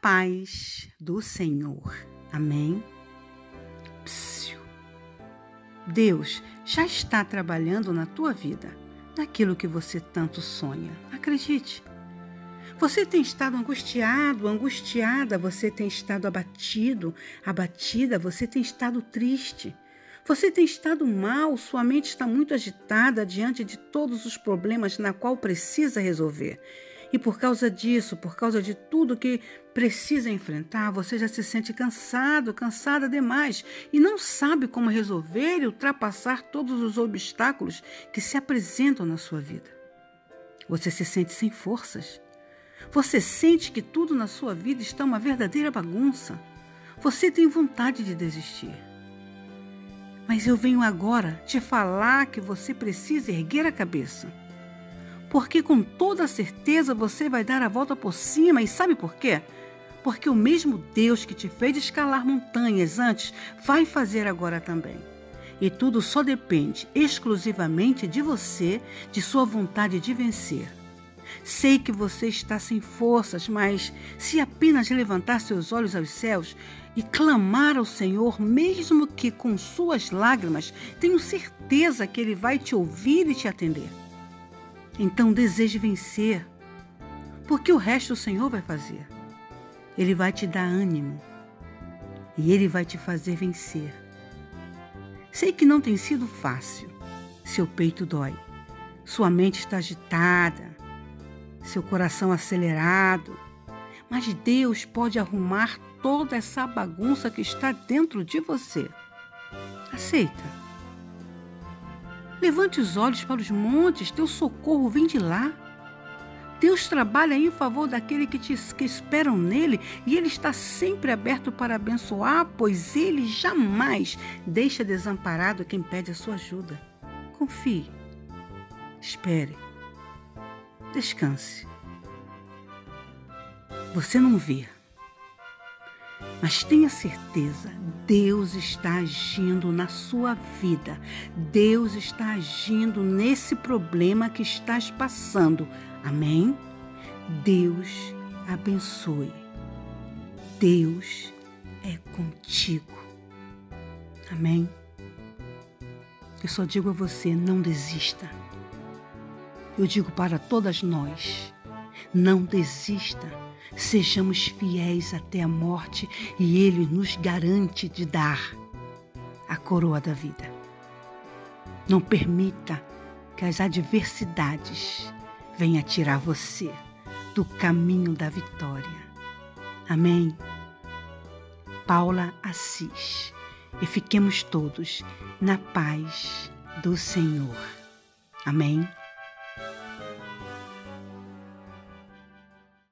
paz do Senhor. Amém. Psiu. Deus já está trabalhando na tua vida, naquilo que você tanto sonha. Acredite. Você tem estado angustiado, angustiada, você tem estado abatido, abatida, você tem estado triste. Você tem estado mal, sua mente está muito agitada diante de todos os problemas na qual precisa resolver. E por causa disso, por causa de tudo que precisa enfrentar, você já se sente cansado, cansada demais e não sabe como resolver e ultrapassar todos os obstáculos que se apresentam na sua vida. Você se sente sem forças. Você sente que tudo na sua vida está uma verdadeira bagunça. Você tem vontade de desistir. Mas eu venho agora te falar que você precisa erguer a cabeça. Porque com toda certeza você vai dar a volta por cima, e sabe por quê? Porque o mesmo Deus que te fez escalar montanhas antes vai fazer agora também. E tudo só depende exclusivamente de você, de sua vontade de vencer. Sei que você está sem forças, mas se apenas levantar seus olhos aos céus e clamar ao Senhor, mesmo que com suas lágrimas, tenho certeza que Ele vai te ouvir e te atender. Então deseje vencer, porque o resto o Senhor vai fazer. Ele vai te dar ânimo e Ele vai te fazer vencer. Sei que não tem sido fácil. Seu peito dói, sua mente está agitada, seu coração acelerado. Mas Deus pode arrumar toda essa bagunça que está dentro de você. Aceita. Levante os olhos para os montes, teu socorro vem de lá. Deus trabalha em favor daquele que, te, que esperam nele e ele está sempre aberto para abençoar, pois ele jamais deixa desamparado quem pede a sua ajuda. Confie, espere Descanse. Você não vê, mas tenha certeza, Deus está agindo na sua vida. Deus está agindo nesse problema que estás passando. Amém? Deus abençoe. Deus é contigo. Amém? Eu só digo a você: não desista. Eu digo para todas nós: não desista, sejamos fiéis até a morte e Ele nos garante de dar a coroa da vida. Não permita que as adversidades venham tirar você do caminho da vitória. Amém. Paula Assis. E fiquemos todos na paz do Senhor. Amém.